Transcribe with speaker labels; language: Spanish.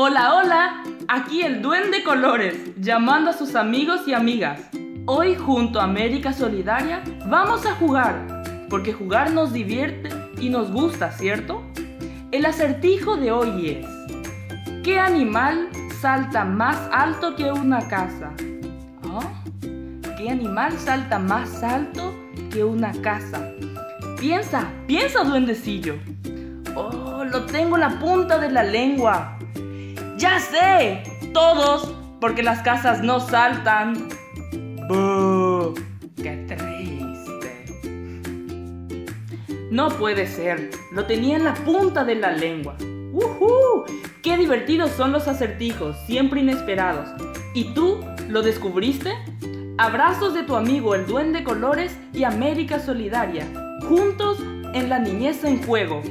Speaker 1: Hola, hola, aquí el Duende Colores, llamando a sus amigos y amigas. Hoy junto a América Solidaria vamos a jugar, porque jugar nos divierte y nos gusta, ¿cierto? El acertijo de hoy es, ¿qué animal salta más alto que una casa? ¿Ah? ¿Qué animal salta más alto que una casa? Piensa, piensa, duendecillo. Oh, lo tengo en la punta de la lengua. Ya sé, todos, porque las casas no saltan. ¡Buh! ¡Qué triste! No puede ser, lo tenía en la punta de la lengua. ¡Uhú! ¡Qué divertidos son los acertijos, siempre inesperados! ¿Y tú lo descubriste? Abrazos de tu amigo el Duende Colores y América Solidaria, juntos en la niñez en juego.